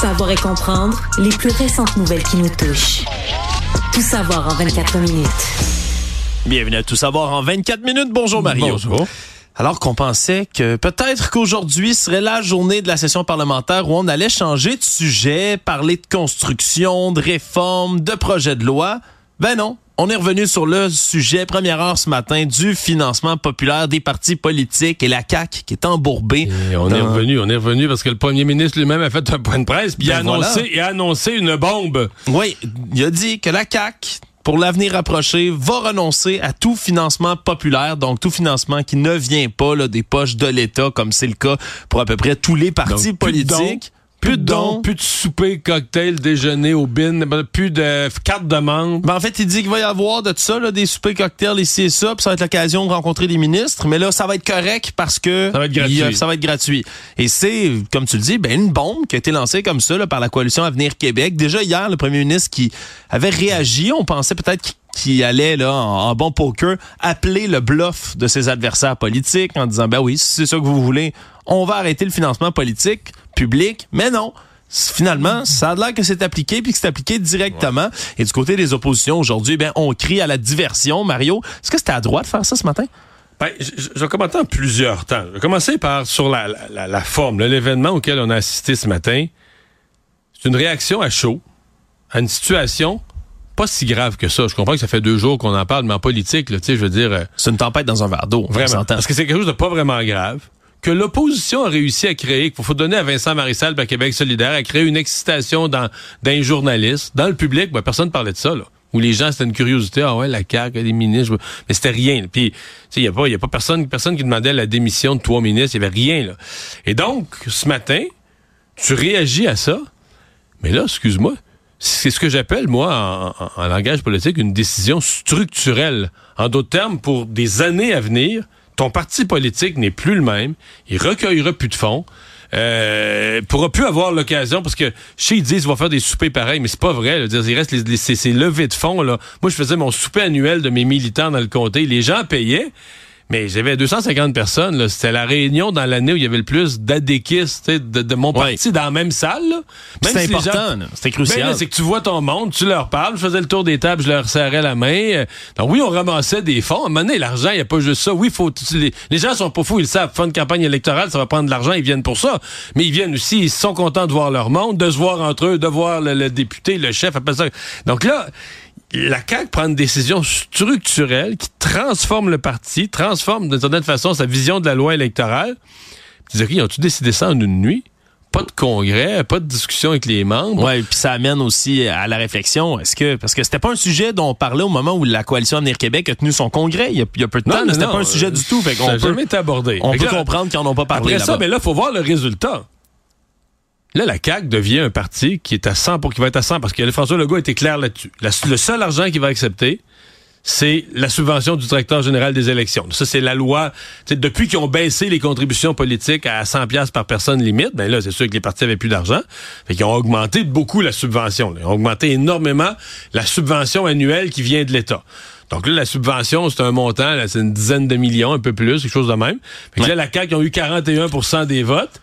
Savoir et comprendre les plus récentes nouvelles qui nous touchent. Tout savoir en 24 minutes. Bienvenue à Tout savoir en 24 minutes. Bonjour Mario. Bonjour. Alors qu'on pensait que peut-être qu'aujourd'hui serait la journée de la session parlementaire où on allait changer de sujet, parler de construction, de réforme, de projet de loi, ben non. On est revenu sur le sujet, première heure ce matin, du financement populaire des partis politiques et la CAQ qui est embourbée. Et on est revenu, on est revenu parce que le premier ministre lui-même a fait un point de presse puis il, a Ben voilà. annoncé, il a annoncé une bombe. Oui, il a dit que la CAQ, pour l'avenir approché, va renoncer à tout financement populaire, donc tout financement qui ne vient pas là, des poches de l'État, comme c'est le cas pour à peu près tous les partis Donc, politiques. Plus de dons, plus de souper, cocktail, déjeuner au bin, ben, plus de carte de membre. Ben, en fait, il dit qu'il va y avoir de tout ça, là, des soupers cocktails ici et ça, puis ça va être l'occasion de rencontrer des ministres. Mais là, ça va être correct parce que Ça va être gratuit. il ça va être gratuit. Et c'est, comme tu le dis, ben, une bombe qui a été lancée comme ça là, par la coalition Avenir Québec. Déjà hier, le premier ministre qui avait réagi, on pensait peut-être qu'il qui allait là en, en bon poker appeler le bluff de ses adversaires politiques en disant ben oui si c'est ça que vous voulez on va arrêter le financement politique public mais non Finalement, ça a l'air que c'est appliqué puis que c'est appliqué directement. Et du côté des oppositions aujourd'hui, ben on crie à la diversion. Mario, est-ce que c'était à droite de faire ça ce matin? Ben, je, vais commenter en plusieurs temps. Je vais commencer par sur la, la- la- la forme, l'événement auquel on a assisté ce matin. C'est une réaction à chaud à une situation pas si grave que ça. Je comprends que ça fait deux jours qu'on en parle, mais en politique, là, je veux dire, euh, C'est une tempête dans un verre d'eau. vraiment, parce que c'est quelque chose de pas vraiment grave. Que l'opposition a réussi à créer, qu'il faut donner à Vincent Marissal à Québec solidaire, à créer une excitation dans, dans les dans le public, ben, personne parlait de ça, là. Où les gens, c'était une curiosité, ah ouais, la CAQ, les ministres, mais c'était rien. Puis, il y a pas, personne, qui demandait la démission de trois ministres, il y avait rien, là. Et donc, ce matin, tu réagis à ça, mais là, excuse-moi, c'est ce que j'appelle, moi, en langage politique, une décision structurelle. En d'autres termes, pour des années à venir, ton parti politique n'est plus le même, il recueillera plus de fonds, euh, pourra plus avoir l'occasion, parce que chez ils disent, ils vont faire des soupers pareils, mais c'est pas vrai. là. Dire, il reste les, de fonds. Là. Moi, je faisais mon souper annuel de mes militants dans le comté. Les gens payaient, mais j'avais 250 personnes. C'était la réunion dans l'année où il y avait le plus d'adéquistes de, de mon Ouais. parti dans la même salle. C'est si les gens- important. C'était ben crucial. là, c'est que tu vois ton monde, tu leur parles, je faisais le tour des tables, je leur serrais la main. Euh, Donc oui, on ramassait des fonds. À un moment donné, l'argent, il n'y a pas juste ça. Oui, faut les, les gens sont pas fous, ils savent. Faire une campagne électorale, ça va prendre de l'argent, ils viennent pour ça. Mais ils viennent aussi, ils sont contents de voir leur monde, de se voir entre eux, de voir le, le député, le chef, appelle ça. Donc là, la CAQ prend une décision structurelle qui transforme le parti, transforme d'une certaine façon sa vision de la loi électorale. Tu dis, OK, ils ont-tu décidé ça en une nuit? Pas de congrès, pas de discussion avec les membres. Ouais, puis ça amène aussi à la réflexion. Est-ce que parce que c'était pas un sujet dont on parlait au moment où la coalition Avenir Québec a tenu son congrès il y a, il y a peu de temps, mais c'était pas un sujet du tout. Fait ça n'a peut, jamais été abordé. on Fait peut là, comprendre qu'ils en ont pas parlé Après ça, ben là, faut voir le résultat. Là, la CAQ devient un parti qui est à 100 pour qui va être à 100 parce que François Legault était clair là-dessus. Le seul argent qu'il va accepter, c'est la subvention du directeur général des élections. Ça, c'est la loi. Depuis qu'ils ont baissé les contributions politiques à 100 pièces par personne limite, ben là, c'est sûr que les partis avaient plus d'argent. Fait qu'ils ont augmenté beaucoup la subvention. là. Ils ont augmenté énormément la subvention annuelle qui vient de l'État. Donc là, la subvention, c'est un montant, c'est une dizaine de millions, un peu plus, quelque chose de même. Fait que Ouais. là, la CAQ, ils ont eu 41% des votes.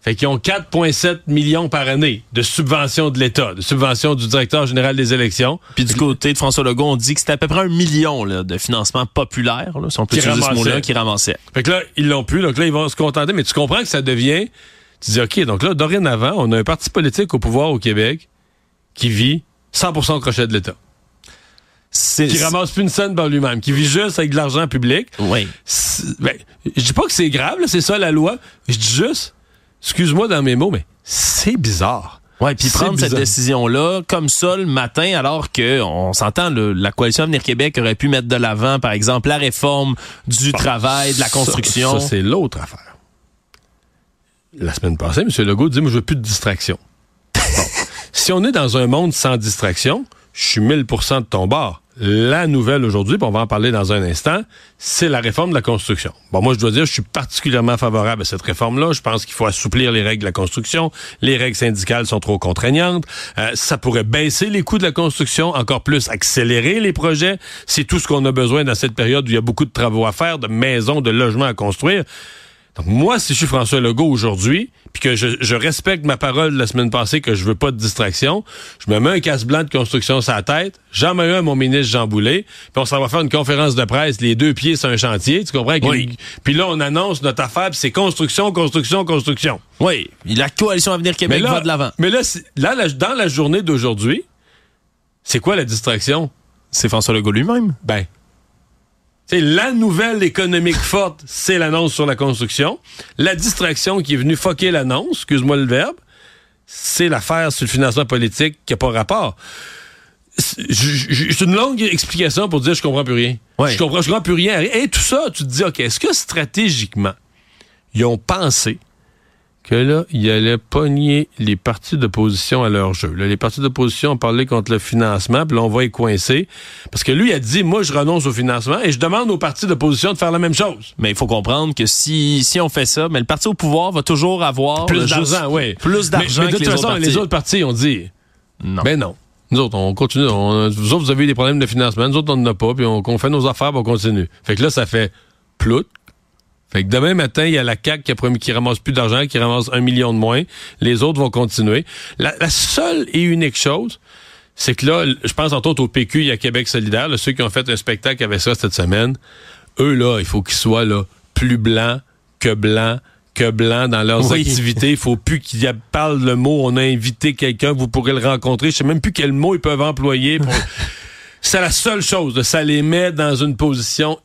Fait qu'ils ont 4,7 millions par année de subventions de l'État, de subventions du directeur général des élections. Puis du côté de François Legault, on dit que c'était à peu près un million là, de financement populaire, là, si on peut Qui utiliser ce mot-là, qui ramassait. Fait que là, ils l'ont plus, donc là, ils vont se contenter. Mais tu comprends que ça devient... Tu dis, OK, donc là, dorénavant, on a un parti politique au pouvoir au Québec qui vit 100 au crochet de l'État. Qui ramasse plus une scène par lui-même, qui vit juste avec de l'argent public. Oui. Ben, je dis pas que c'est grave, c'est ça la loi. Je dis juste, excuse-moi dans mes mots, mais c'est bizarre. Ouais, puis prendre cette décision-là comme ça le matin, alors que on s'entend, la coalition Avenir Québec aurait pu mettre de l'avant, par exemple, la réforme du travail, de la construction. Ça, ça, c'est l'autre affaire. la semaine passée, M. Legault dit, moi, je veux plus de distraction. Bon. si on est dans un monde sans distraction, je suis 1000% de ton bord. La nouvelle aujourd'hui, on va en parler dans un instant, c'est la réforme de la construction. Bon, moi, je dois dire, je suis particulièrement favorable à cette réforme-là. Je pense qu'il faut assouplir les règles de la construction. Les règles syndicales sont trop contraignantes. Euh, ça pourrait baisser les coûts de la construction, encore plus accélérer les projets. C'est tout ce qu'on a besoin dans cette période où il y a beaucoup de travaux à faire, de maisons, de logements à construire. Donc, moi, si je suis François Legault aujourd'hui, puis que je, respecte ma parole de la semaine passée que je veux pas de distraction, je me mets un casse blanc de construction sur la tête, j'en mets un à mon ministre Jean Boulet, puis on s'en va faire une conférence de presse, les deux pieds sur un chantier, tu comprends? Oui. Puis là, on annonce notre affaire, puis c'est construction, construction, construction. Oui, la coalition Avenir Québec va de l'avant. Mais là, là, dans la journée d'aujourd'hui, c'est quoi la distraction? C'est François Legault lui-même. Ben, c'est la nouvelle économique forte, c'est l'annonce sur la construction. La distraction qui est venue foquer l'annonce, excuse-moi le verbe, c'est l'affaire sur le financement politique qui n'a pas rapport. C'est une longue explication pour dire je comprends plus rien. Je comprends, je comprends plus rien. Et tout ça, tu te dis, OK, est-ce que stratégiquement, ils ont pensé que là, il allait pogner les partis d'opposition à leur jeu. les partis d'opposition ont parlé contre le financement, puis là, on va y coincer. Parce que lui, il a dit, moi, je renonce au financement et je demande aux partis d'opposition de faire la même chose. Mais il faut comprendre que si, si on fait ça, mais le parti au pouvoir va toujours avoir... Plus d'argent, oui. Plus d'argent mais, de toute façon, les autres partis ont dit... Non. Ben non. Nous autres, on continue. vous autres, vous avez eu des problèmes de financement. Nous autres, on n'en a pas. Puis on, on, fait nos affaires, puis on continue. Fait que là, ça fait plout, fait que demain matin, il y a la CAC qui, a promis, qui ramasse plus d'argent, qui ramasse un million de moins. Les autres vont continuer. La, seule et unique chose, c'est que là, je pense entre autres au PQ, il y a Québec solidaire, ceux qui ont fait un spectacle avec ça cette semaine. Eux, là, il faut qu'ils soient là, plus blancs que blancs que blancs dans leurs activités. Il faut plus qu'ils parlent le mot. On a invité quelqu'un, vous pourrez le rencontrer. Je sais même plus quel mot ils peuvent employer. C'est la seule chose. Ça les met dans une position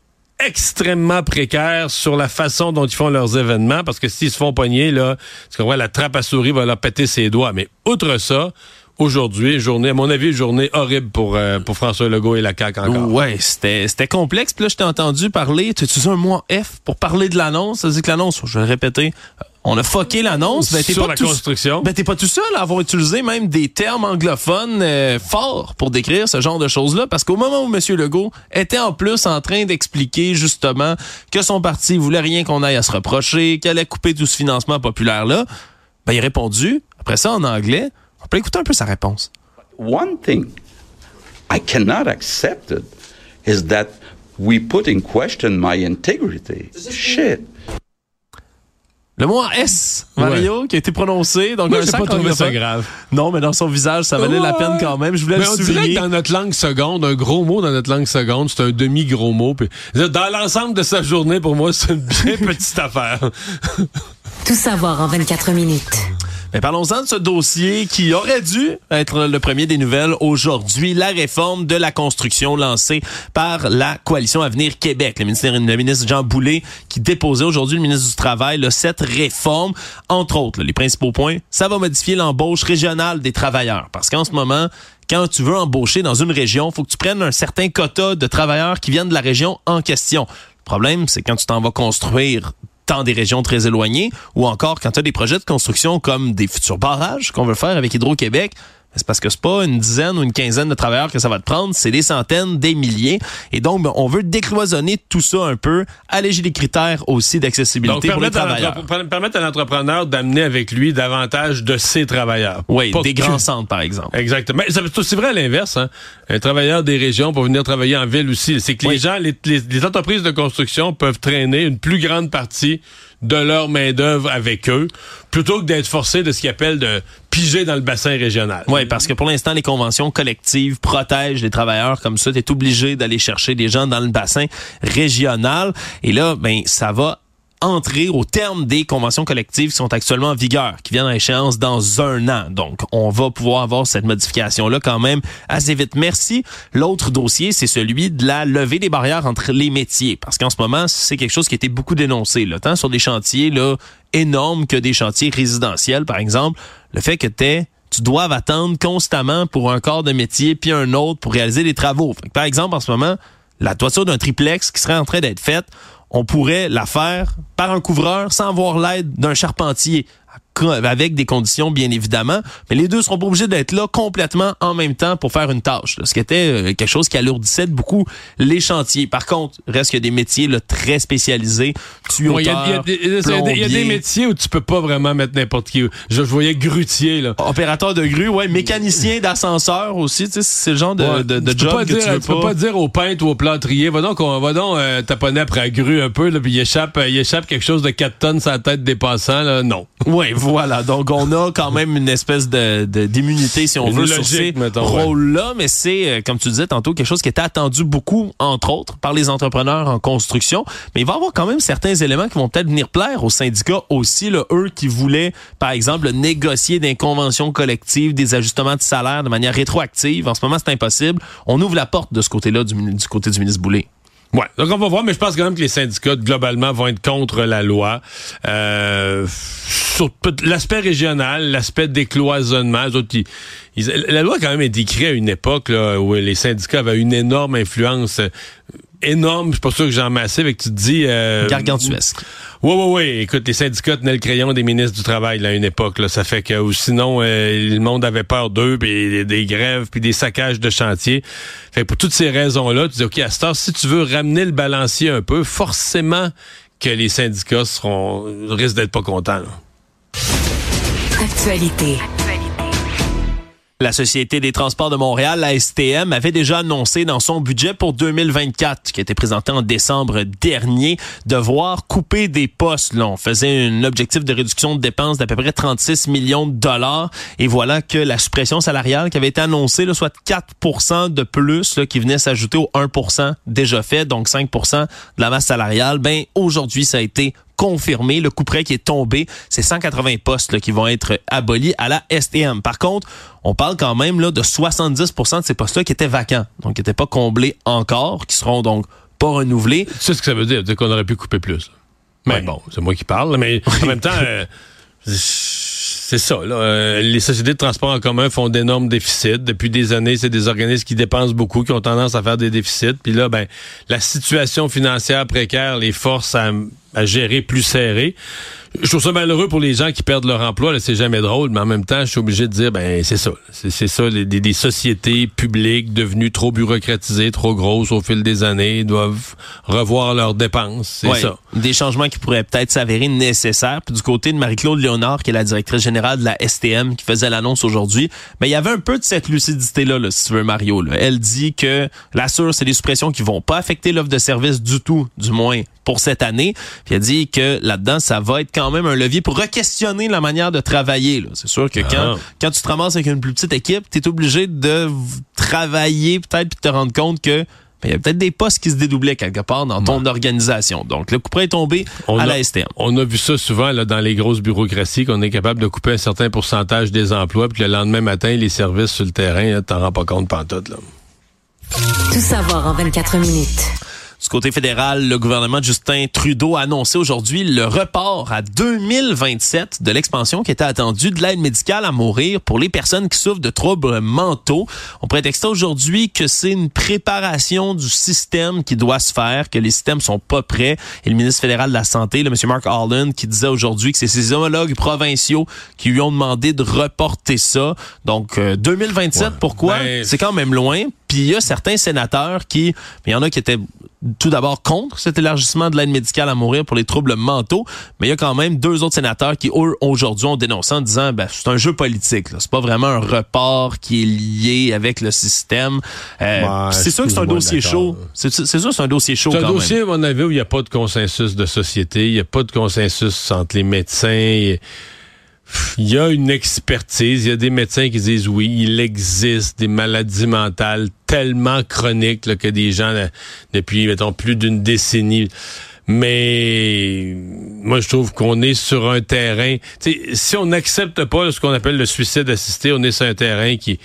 extrêmement précaires sur la façon dont ils font leurs événements, parce que s'ils se font pogner, là, tu comprends, la trappe à souris va leur péter ses doigts. Mais outre ça, aujourd'hui, journée, à mon avis, journée horrible pour, euh, pour François Legault et la CAQ encore. Ouais, c'était, c'était complexe. Puis là, je t'ai entendu parler, tu utilises un mot F pour parler de l'annonce? Ça veut dire que l'annonce, je vais le répéter, on a fucké l'annonce. Ben, Sur la construction. Ben, t'es pas tout seul à avoir utilisé même des termes anglophones euh, forts pour décrire ce genre de choses-là, parce qu'au moment où M. Legault était en plus en train d'expliquer justement que son parti voulait rien qu'on aille à se reprocher, qu'elle allait couper tout ce financement populaire-là, ben, il a répondu, après ça en anglais, on peut écouter un peu sa réponse. One thing I cannot accept it is that we put in question my integrity. Shit. Le mot S, Mario, qui a été prononcé. Donc, Moi, j'ai pas trouvé ça grave. Non, mais dans son visage, ça valait la peine quand même. Je voulais mais le on souligner. Dirait que dans notre langue seconde, un gros mot dans notre langue seconde, c'est un demi-gros mot. dans l'ensemble de sa journée, pour moi, c'est une bien petite affaire. Tout savoir en 24 minutes. Mais parlons-en de ce dossier qui aurait dû être le premier des nouvelles aujourd'hui, la réforme de la construction lancée par la coalition Avenir Québec. Le ministre, Jean Boulet qui déposait aujourd'hui le ministre du Travail là, cette réforme. Entre autres, les principaux points, ça va modifier l'embauche régionale des travailleurs. Parce qu'en ce moment, quand tu veux embaucher dans une région, faut que tu prennes un certain quota de travailleurs qui viennent de la région en question. Le problème, c'est quand tu t'en vas construire dans des régions très éloignées, ou encore quand tu as des projets de construction comme des futurs barrages qu'on veut faire avec Hydro-Québec, c'est parce que c'est pas une dizaine ou une quinzaine de travailleurs que ça va te prendre, c'est des centaines, des milliers. Et donc, ben, on veut décloisonner tout ça un peu, alléger les critères aussi d'accessibilité pour les travailleurs. permettre à l'entrepreneur d'amener avec lui davantage de ses travailleurs. Oui, des grands centres, par exemple. Exactement. C'est vrai à l'inverse. Hein? Un travailleur des régions pour venir travailler en ville aussi. C'est que les gens, les entreprises de construction peuvent traîner une plus grande partie de leur main-d'œuvre avec eux, plutôt que d'être forcé de ce qu'ils appellent de piger dans le bassin régional. Oui, parce que pour l'instant, les conventions collectives protègent les travailleurs comme ça. Tu es obligé d'aller chercher des gens dans le bassin régional. Et là, ben, ça va entrer au terme des conventions collectives qui sont actuellement en vigueur, qui viennent à échéance dans un an. Donc, on va pouvoir avoir cette modification-là quand même assez vite. Merci. L'autre dossier, c'est celui de la levée des barrières entre les métiers. Parce qu'en ce moment, c'est quelque chose qui a été beaucoup dénoncé, là, tant sur des chantiers là, énormes que des chantiers résidentiels, par exemple. Le fait que tu tu dois attendre constamment pour un corps de métier puis un autre pour réaliser des travaux. par exemple, en ce moment, la toiture d'un triplex qui serait en train d'être faite, on pourrait la faire par un couvreur sans avoir l'aide d'un charpentier avec des conditions bien évidemment, mais les deux seront pas obligés d'être là complètement en même temps pour faire une tâche, ce qui était euh, quelque chose qui alourdissait beaucoup les chantiers. Par contre, reste qu'il y a des métiers là, très spécialisés, Il y, a des métiers où tu peux pas vraiment mettre n'importe qui. Je, voyais grutier là. Opérateur de grue, ouais, mécanicien d'ascenseur aussi, tu sais, c'est le genre de, de, job que dire, tu veux tu peux pas dire au peintre ou au plâtrier, va donc, on, va donc euh, taponner après la grue un peu, là, puis il échappe, il échappe quelque chose de 4 tonnes sur la tête des passants, là, non. Ouais, voilà. Donc, on a quand même une espèce de, d'immunité, si on veut, sur ces rôles-là. Mais c'est, euh, comme tu disais tantôt, quelque chose qui était attendu beaucoup, entre autres, par les entrepreneurs en construction. Mais il va y avoir quand même certains éléments qui vont peut-être venir plaire aux syndicats aussi, là, eux qui voulaient, par exemple, négocier des conventions collectives, des ajustements de salaire de manière rétroactive. En ce moment, c'est impossible. On ouvre la porte de ce côté-là, du, du côté du ministre Boulay. Ouais, donc on va voir, mais je pense quand même que les syndicats globalement vont être contre la loi. Euh, sur l'aspect régional, l'aspect décloisonnement, la loi quand même est écrite à une époque là, où les syndicats avaient une énorme influence énorme. Je suis pas sûr que j'en massé avec tu te dis. Euh, Gargantuesque. Oui, oui, oui. Écoute, les syndicats tenaient le crayon des ministres du Travail à une époque. Là. Ça fait que ou sinon, euh, le monde avait peur d'eux, puis des grèves, puis des saccages de chantier. Fait que pour toutes ces raisons-là, tu dis, OK, à ce si tu veux ramener le balancier un peu, forcément que les syndicats seront risquent d'être pas contents. Actualité. La Société des transports de Montréal, la STM, avait déjà annoncé dans son budget pour 2024, qui a été présenté en décembre dernier, de voir couper des postes. Là, on faisait un objectif de réduction de dépenses d'à peu près 36 millions de dollars. Et voilà que la suppression salariale qui avait été annoncée, là, soit 4% de plus, là, qui venait s'ajouter au 1% déjà fait, donc 5% de la masse salariale, ben aujourd'hui, ça a été confirmé. Le coup près qui est tombé, c'est 180 postes qui vont être abolis à la STM. Par contre, on parle quand même là, de 70% de ces postes-là qui étaient vacants, donc qui n'étaient pas comblés encore, qui seront donc pas renouvelés. Tu sais ce que ça veut dire? dire qu'on aurait pu couper plus. Mais bon, c'est moi qui parle, mais en même temps... Euh, c'est ça. Euh, les sociétés de transport en commun font d'énormes déficits. Depuis des années, c'est des organismes qui dépensent beaucoup, qui ont tendance à faire des déficits. Puis là, ben, la situation financière précaire les force à, à gérer plus serré je trouve ça malheureux pour les gens qui perdent leur emploi. C'est jamais drôle, mais en même temps, je suis obligé de dire, ben c'est ça. C'est ça, des, sociétés publiques devenues trop bureaucratisées, trop grosses au fil des années, doivent revoir leurs dépenses. C'est ça. Des changements qui pourraient peut-être s'avérer nécessaires. Puis du côté de Marie-Claude Léonard, qui est la directrice générale de la STM, qui faisait l'annonce aujourd'hui, ben il y avait un peu de cette lucidité-là, là, si tu veux, Mario. Là. Elle dit que la c'est des suppressions qui vont pas affecter l'offre de service du tout, du moins pour cette année. Puis elle dit que là-dedans, ça va être quand même un levier pour re-questionner la manière de travailler. C'est sûr que quand, ah. quand tu te ramasses avec une plus petite équipe, tu es obligé de travailler peut-être puis te rendre compte que ben, il y a peut-être des postes qui se dédoublaient quelque part dans ton organisation. Donc, le coup est tombé à la STM. On a vu ça souvent là, dans les grosses bureaucraties, qu'on est capable de couper un certain pourcentage des emplois, puis le lendemain matin, les services sur le terrain, t'en rends pas compte pantoute. Là. Tout savoir en 24 minutes. Du côté fédéral, le gouvernement de Justin Trudeau a annoncé aujourd'hui le report à 2027 de l'expansion qui était attendue de l'aide médicale à mourir pour les personnes qui souffrent de troubles mentaux. On prétexte aujourd'hui que c'est une préparation du système qui doit se faire, que les systèmes sont pas prêts. Et le ministre fédéral de la Santé, le monsieur Mark Holland, qui disait aujourd'hui que c'est ses homologues provinciaux qui lui ont demandé de reporter ça. Donc, 2027, euh, pourquoi? Ben, c'est quand même loin. Puis il y a certains sénateurs qui, il y en a qui étaient tout d'abord contre cet élargissement de l'aide médicale à mourir pour les troubles mentaux, mais il y a quand même deux autres sénateurs qui aujourd'hui ont dénoncé en disant ben c'est un jeu politique, c'est pas vraiment un report qui est lié avec le système. Euh, c'est sûr que c'est un dossier chaud. C'est sûr que c'est un dossier chaud. C'est un dossier à mon avis où il n'y a pas de consensus de société, il n'y a pas de consensus entre les médecins. Il y a une expertise, il y a des médecins qui disent oui, il existe des maladies mentales tellement chroniques que des gens, depuis, mettons, plus d'une décennie, mais moi je trouve qu'on est sur un terrain. Si on n'accepte pas ce qu'on appelle le suicide assisté, on est sur un terrain qui,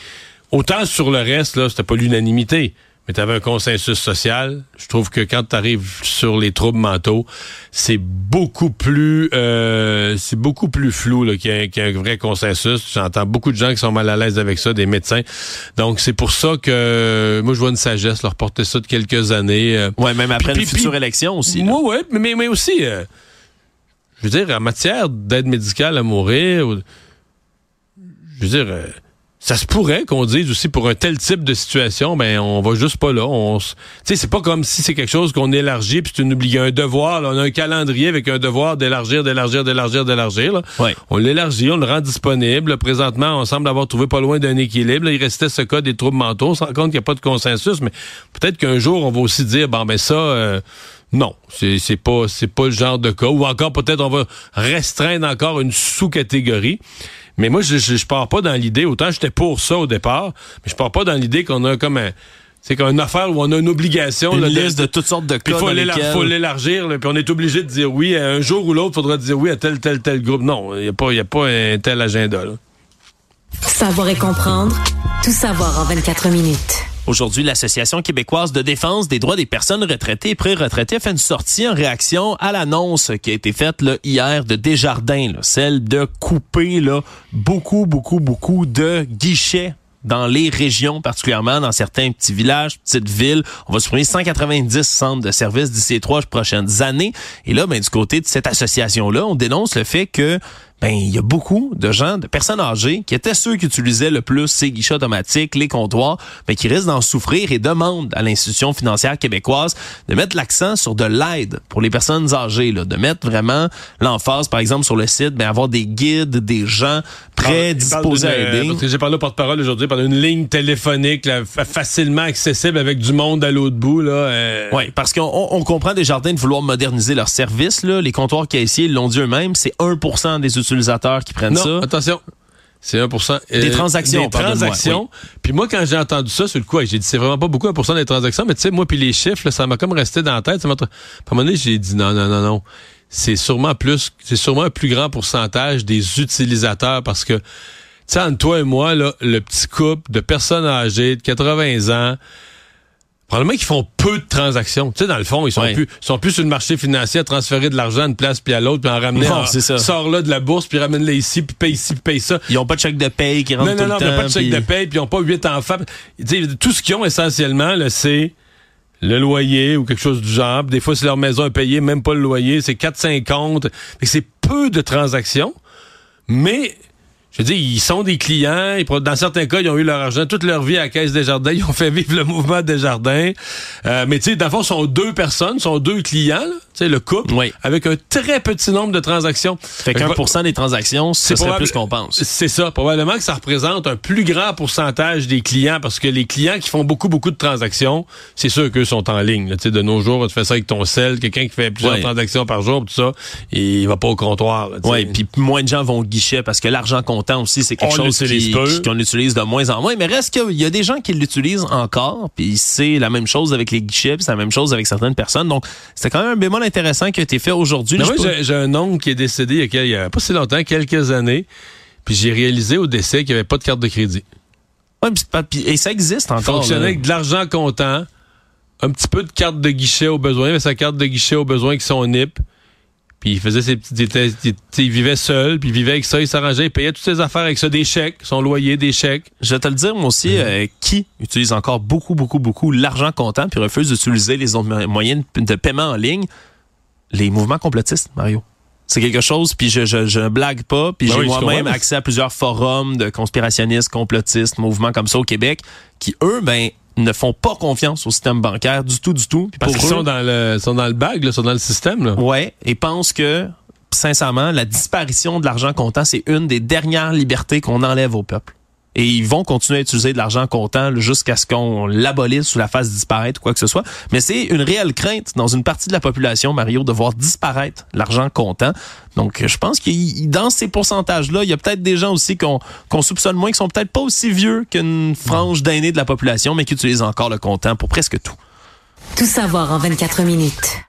autant sur le reste, là, c'était pas l'unanimité mais tu avais un consensus social. Je trouve que quand tu arrives sur les troubles mentaux, c'est beaucoup plus euh, c'est beaucoup plus flou qu'il y, a un vrai consensus. J'entends beaucoup de gens qui sont mal à l'aise avec ça, des médecins. Donc c'est pour ça que moi je vois une sagesse leur porter ça de quelques années. Euh. ouais, même après une future élection aussi. Moi ouais, mais mais aussi euh, je veux dire, en matière d'aide médicale à mourir, ou- je veux dire, euh, ça se pourrait qu'on dise aussi pour un tel type de situation, ben on va juste pas là. On, tu sais, c'est pas comme si c'est quelque chose qu'on élargit puis c'est une obligation, un devoir. là. on a un calendrier avec un devoir d'élargir, d'élargir, d'élargir, d'élargir. là. Ouais. On l'élargit, on le rend disponible. Présentement, on semble avoir trouvé pas loin d'un équilibre. Là, il restait ce cas des troubles mentaux. On se rend compte qu'il n'y a pas de consensus, mais peut-être qu'un jour, on va aussi dire, bon, ben ça, euh, non, c'est c'est pas, c'est pas le genre de cas. Ou encore, peut-être, on va restreindre encore une sous-catégorie. Mais moi, je, je, je pars pas dans l'idée, autant j'étais pour ça au départ, mais je pars pas dans l'idée qu'on a comme un... C'est qu'une affaire où on a une obligation. Une là, liste de toutes sortes de puis cas il faut lesquels- l'élargir, puis on est obligé de dire oui. Un jour ou l'autre, il faudra dire oui à tel, tel, tel groupe. Non, il n'y a, pas- y a pas un tel agenda. Là. Savoir et comprendre, tout savoir en 24 minutes. Aujourd'hui, l'Association québécoise de défense des droits des personnes retraitées et pré-retraitées fait une sortie en réaction à l'annonce qui a été faite là, hier de Desjardins, celle de couper là, beaucoup, beaucoup, beaucoup de guichets dans les régions, particulièrement dans certains petits villages, petites villes. On va supprimer 190 centres de services d'ici trois prochaines années. Et là, ben, du côté de cette association-là, on dénonce le fait que ben il y a beaucoup de gens, de personnes âgées qui étaient ceux qui utilisaient le plus ces guichets automatiques, les comptoirs, mais qui risquent d'en souffrir et demandent à l'institution financière québécoise de mettre l'accent sur de l'aide pour les personnes âgées, là, de mettre vraiment l'emphase, par exemple, sur le site, ben avoir des guides, des gens prêts, disposés à euh, aider. Parce que j'ai parlé au porte-parole aujourd'hui pendant une ligne téléphonique là, fa- facilement accessible avec du monde à l'autre bout. Là, euh, Oui, parce qu'on on- comprend des jardins de vouloir moderniser leurs services. Là. Les comptoirs caissiers ils l'ont dit eux-mêmes, c'est 1% des utilisateurs qui prennent Non, ça? attention. C'est 1 euh, Des transactions, Des transactions. Puis moi, quand j'ai entendu ça, sur le coup, j'ai dit, c'est vraiment pas beaucoup 1% des transactions. Mais tu sais, moi, puis les chiffres, là, ça m'a comme resté dans la tête. À un moment donné, j'ai dit, non, non, non, non. C'est sûrement plus, c'est sûrement un plus grand pourcentage des utilisateurs parce que, tu sais, entre toi et moi, là, le petit couple de personnes âgées de 80 ans, Probablement qu'ils font peu de transactions. Tu sais, dans le fond, ils sont Ouais. plus, ils sont plus sur le marché financier à transférer de l'argent d'une place puis à l'autre, puis en ramener. Non, c'est ça. Sors là de la bourse, puis ramène-le ici, puis paye ici, puis paye ça. Ils ont pas de chèque de paye qui rentre Non, tout non, non, le temps. pas de chèque puis- de paye, puis ils n'ont pas huit enfants. Tu sais, tout ce qu'ils ont essentiellement, là, c'est le loyer ou quelque chose du genre. Des fois, si leur maison est payée, même pas le loyer, c'est 4,50. Fait que C'est peu de transactions, mais je veux dire, ils sont des clients. Dans certains cas, ils ont eu leur argent toute leur vie à la Caisse des Jardins. Ils ont fait vivre le mouvement des Jardins. Euh, mais tu sais, ce sont deux personnes, sont deux clients, sais, le couple, Oui. avec un très petit nombre de transactions. Fait qu'un pour cent des transactions, ce serait probable- plus qu'on pense. C'est ça. Probablement que ça représente un plus grand pourcentage des clients parce que les clients qui font beaucoup, beaucoup de transactions, c'est sûr qu'eux sont en ligne. là. Tu sais, de nos jours, tu fais ça avec ton sel, quelqu'un qui fait plusieurs transactions par jour, tout ça, et il va pas au comptoir. Oui, puis moins de gens vont au guichet parce que l'argent comptant aussi, c'est quelque On chose qu'on utilise de moins en moins. Mais reste qu'il y a des gens qui l'utilisent encore, puis c'est la même chose avec les guichets, c'est la même chose avec certaines personnes. Donc, c'est quand même un bémol intéressant qui a été fait aujourd'hui. Moi, j'ai- un oncle qui est décédé il y a, quel- il y a pas si longtemps, quelques années, puis j'ai réalisé au décès qu'il n'y avait pas de carte de crédit. Ouais, et ça existe Il encore. fonctionnait là. avec de l'argent comptant, un petit peu de carte de guichet au besoin, mais sa carte de guichet au besoin avec son NIP. Puis il faisait ses il vivait seul, puis il vivait avec ça, il s'arrangeait, il payait toutes ses affaires avec ça, des chèques, son loyer, des chèques. Je vais te le dire, moi aussi, Mhm. euh, qui utilise encore beaucoup, beaucoup, beaucoup l'argent comptant puis refuse d'utiliser les autres mo- moyens de paiement en ligne? Les mouvements complotistes, Mario. C'est quelque chose, puis je, je, je ne blague pas, puis Ben j'ai oui, moi-même accès à plusieurs forums de conspirationnistes, complotistes, mouvements comme ça au Québec, qui, eux, ben, ne font pas confiance au système bancaire du tout, du tout. Parce qu'ils sont dans le sont dans le bag, là, sont dans le système. Là. Ouais, et pense que, sincèrement, la disparition de l'argent comptant, c'est une des dernières libertés qu'on enlève au peuple. Et ils vont continuer à utiliser de l'argent comptant jusqu'à ce qu'on l'abolisse ou la fasse disparaître ou quoi que ce soit. Mais c'est une réelle crainte dans une partie de la population, Mario, de voir disparaître l'argent comptant. Donc, je pense que dans ces pourcentages-là, il y a peut-être des gens aussi qu'on qu'on soupçonne moins, qui sont peut-être pas aussi vieux qu'une frange d'aînés de la population, mais qui utilisent encore le comptant pour presque tout. Tout savoir en 24 minutes.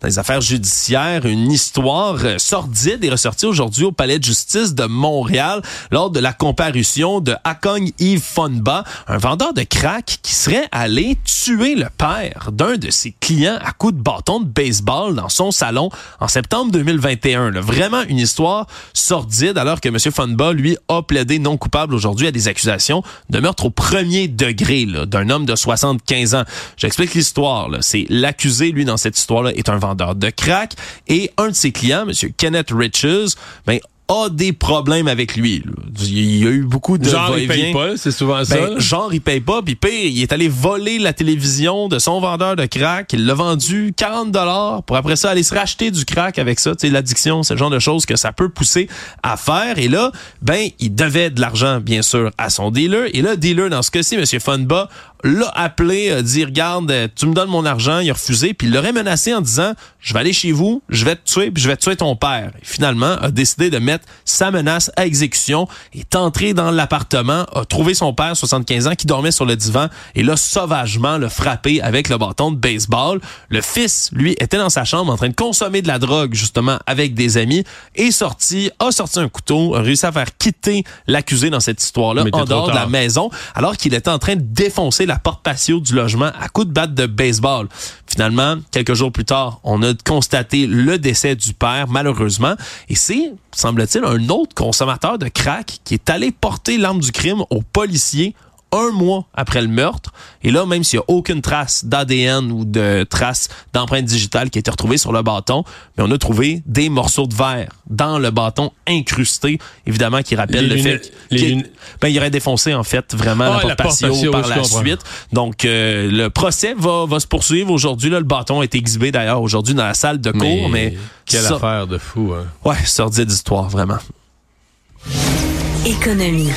Dans les affaires judiciaires, une histoire euh, sordide est ressortie aujourd'hui au Palais de justice de Montréal lors de la comparution de Akong Yves Fonba, un vendeur de crack qui serait allé tuer le père d'un de ses clients à coups de bâton de baseball dans son salon en septembre 2021. là. Vraiment une histoire sordide alors que M. Fonba, lui, a plaidé non coupable aujourd'hui à des accusations de meurtre au premier degré d'un homme de 75 ans. J'explique l'histoire. C'est l'accusé, lui, dans cette histoire-là, est un vendeur de crack. Et un de ses clients, M. Kenneth Riches, ben, a des problèmes avec lui. là. Il y a eu beaucoup de Genre, il paye pas, c'est souvent ça. Ben, là? genre, il paye pas, puis pire, il est allé voler la télévision de son vendeur de crack. Il l'a vendu 40 dollars pour après ça aller se racheter du crack avec ça. Tu sais, l'addiction, c'est le genre de choses que ça peut pousser à faire. Et là, ben, il devait de l'argent, bien sûr, à son dealer. Et le dealer, dans ce cas-ci, M. Funba, l'a appelé, a dit, regarde, euh, tu me donnes mon argent. Il a refusé, puis il l'aurait menacé en disant, je vais aller chez vous, je vais te tuer, puis je vais tuer ton père. Et finalement, a décidé de mettre sa menace à exécution, est entré dans l'appartement, a trouvé son père, 75 ans, qui dormait sur le divan, et là, sauvagement, le frappé avec le bâton de baseball. Le fils, lui, était dans sa chambre en train de consommer de la drogue, justement, avec des amis, est sorti, a sorti un couteau, a réussi à faire quitter l'accusé dans cette histoire-là, en dehors de la maison, alors qu'il était en train de défoncer la porte patio du logement à coups de batte de baseball. Finalement, quelques jours plus tard, on a constaté le décès du père, malheureusement, et c'est, semble-t-il, un autre consommateur de crack qui est allé porter l'arme du crime aux policiers un mois après le meurtre. Et là, même s'il n'y a aucune trace d'ADN ou de trace d'empreinte digitale qui a été retrouvée sur le bâton, mais on a trouvé des morceaux de verre dans le bâton incrusté, évidemment, qui rappelle Les le lunettes- fait qu'il- ben, il aurait défoncé, en fait, vraiment Ah, la porte porte patio patio, par la comprends. suite. Donc, euh, le procès va, va se poursuivre aujourd'hui. Là, le bâton est exhibé d'ailleurs aujourd'hui dans la salle de cours, mais, quelle affaire de fou. Hein. Ouais, sordide d'histoire, vraiment. Économie.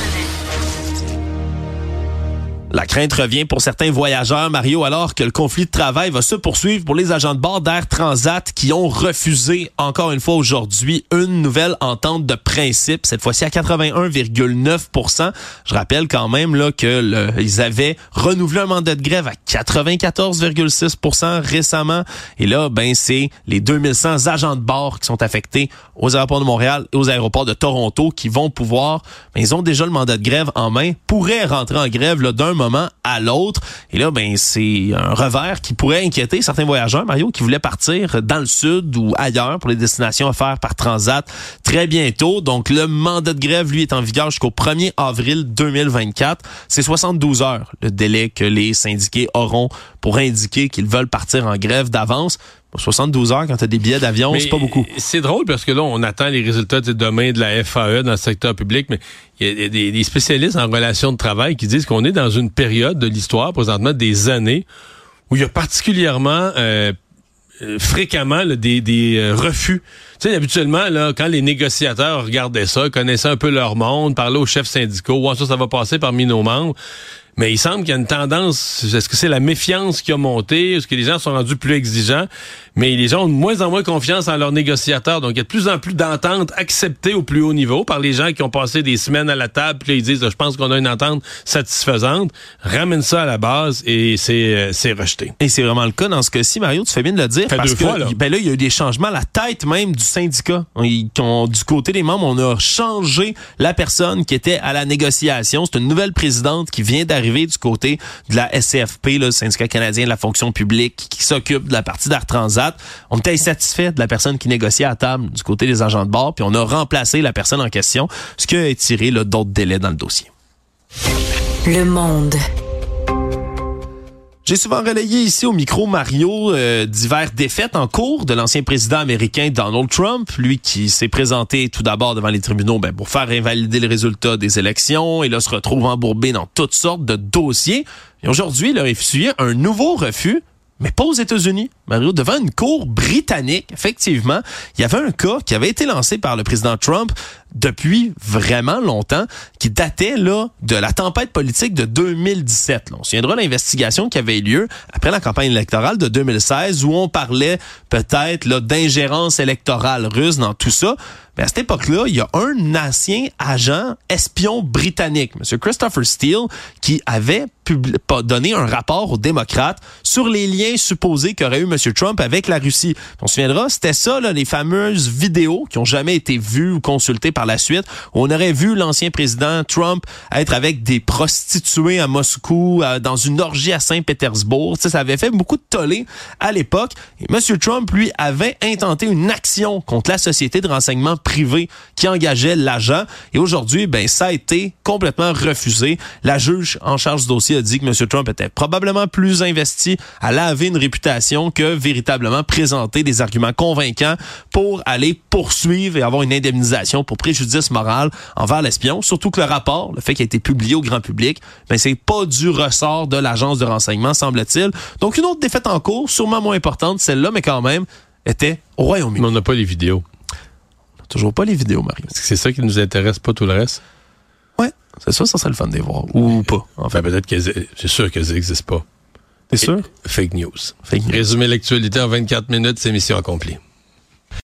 La crainte revient pour certains voyageurs, Mario, alors que le conflit de travail va se poursuivre pour les agents de bord d'Air Transat qui ont refusé, encore une fois aujourd'hui, une nouvelle entente de principe, cette fois-ci à 81,9% Je rappelle quand même là que ils avaient renouvelé un mandat de grève à 94,6% récemment. Et là, ben c'est les 2100 agents de bord qui sont affectés aux aéroports de Montréal et aux aéroports de Toronto qui vont pouvoir, ben, ils ont déjà le mandat de grève en main, pourraient rentrer en grève d'un moment à l'autre. Et là, ben c'est un revers qui pourrait inquiéter certains voyageurs, Mario, qui voulaient partir dans le sud ou ailleurs pour les destinations offertes par Transat très bientôt. Donc, le mandat de grève, lui, est en vigueur jusqu'au 1er avril 2024. C'est 72 heures, le délai que les syndiqués auront pour indiquer qu'ils veulent partir en grève d'avance. 72 heures, quand tu as des billets d'avion, c'est pas beaucoup. C'est drôle parce que là, on attend les résultats sais, demain de la FAE dans le secteur public, mais il y a des, des spécialistes en relations de travail qui disent qu'on est dans une période de l'histoire, présentement, des années, où il y a particulièrement euh, euh, fréquemment là, des, des euh, refus. Tu sais, habituellement, là, quand les négociateurs regardaient ça, connaissaient un peu leur monde, parlaient aux chefs syndicaux, ouais, ça, ça va passer parmi nos membres. Mais il semble qu'il y a une tendance, est-ce que c'est la méfiance qui a monté, est-ce que les gens sont rendus plus exigeants, mais les gens ont de moins en moins confiance en leurs négociateurs. Donc, il y a de plus en plus d'ententes acceptées au plus haut niveau par les gens qui ont passé des semaines à la table, puis là, ils disent, je pense qu'on a une entente satisfaisante, ramène ça à la base et c'est euh, c'est rejeté. Et c'est vraiment le cas dans ce cas-ci, Mario, tu fais bien de le dire. Fait parce deux que fois, là. Ben là, il y a eu des changements à la tête même du syndicat. Ils- qui ont- du côté des membres, on a changé la personne qui était à la négociation. C'est une nouvelle présidente qui vient d'arriver du côté de la SCFP, le syndicat canadien de la fonction publique, qui s'occupe de la partie d'Art Transat. On était insatisfait de la personne qui négociait à table du côté des agents de bord, puis on a remplacé la personne en question, ce qui a étiré d'autres délais dans le dossier. Le monde. J'ai souvent relayé ici au micro Mario euh, divers défaites en cours de l'ancien président américain Donald Trump, lui qui s'est présenté tout d'abord devant les tribunaux ben, pour faire invalider le résultat des élections et là se retrouve embourbé dans toutes sortes de dossiers. Et aujourd'hui, il a un nouveau refus mais pas aux États-Unis. Mario, devant une cour britannique, effectivement, il y avait un cas qui avait été lancé par le président Trump depuis vraiment longtemps, qui datait là de la tempête politique de 2017. Là. On se souviendra de l'investigation qui avait eu lieu après la campagne électorale de 2016, où on parlait peut-être d'ingérence électorale russe dans tout ça. Mais à cette époque-là, il y a un ancien agent espion britannique, M. Christopher Steele, qui avait donné un rapport aux démocrates sur les liens supposés qu'aurait eu M. Trump avec la Russie. On se souviendra, c'était ça, là, les fameuses vidéos qui ont jamais été vues ou consultées par la suite, où on aurait vu l'ancien président Trump être avec des prostituées à Moscou, euh, dans une orgie à Saint-Pétersbourg. Sais, Ça avait fait beaucoup de tollé à l'époque. Et M. Trump, lui, avait intenté une action contre la société de renseignement privé qui engageait l'agent. Et aujourd'hui, ben, ça a été complètement refusé. La juge en charge du dossier a dit que M. Trump était probablement plus investi à laver une réputation que véritablement présenter des arguments convaincants pour aller poursuivre et avoir une indemnisation pour préjudice moral envers l'espion. Surtout que le rapport, le fait qu'il a été publié au grand public, ben, c'est pas du ressort de l'agence de renseignement, semble-t-il. Donc, une autre défaite en cours, sûrement moins importante, celle-là, mais quand même, était au Royaume-Uni. On n'a pas les vidéos. Toujours pas les vidéos, Mario. C'est ça qui nous intéresse, pas tout le reste? Ouais, c'est ça, ça serait le fun de les voir. Ou pas, en fait. Enfin, peut-être que c'est sûr qu'elles n'existent pas. T'es sûr? Fake news. Fake news. Résumer l'actualité en 24 minutes, c'est mission accomplie.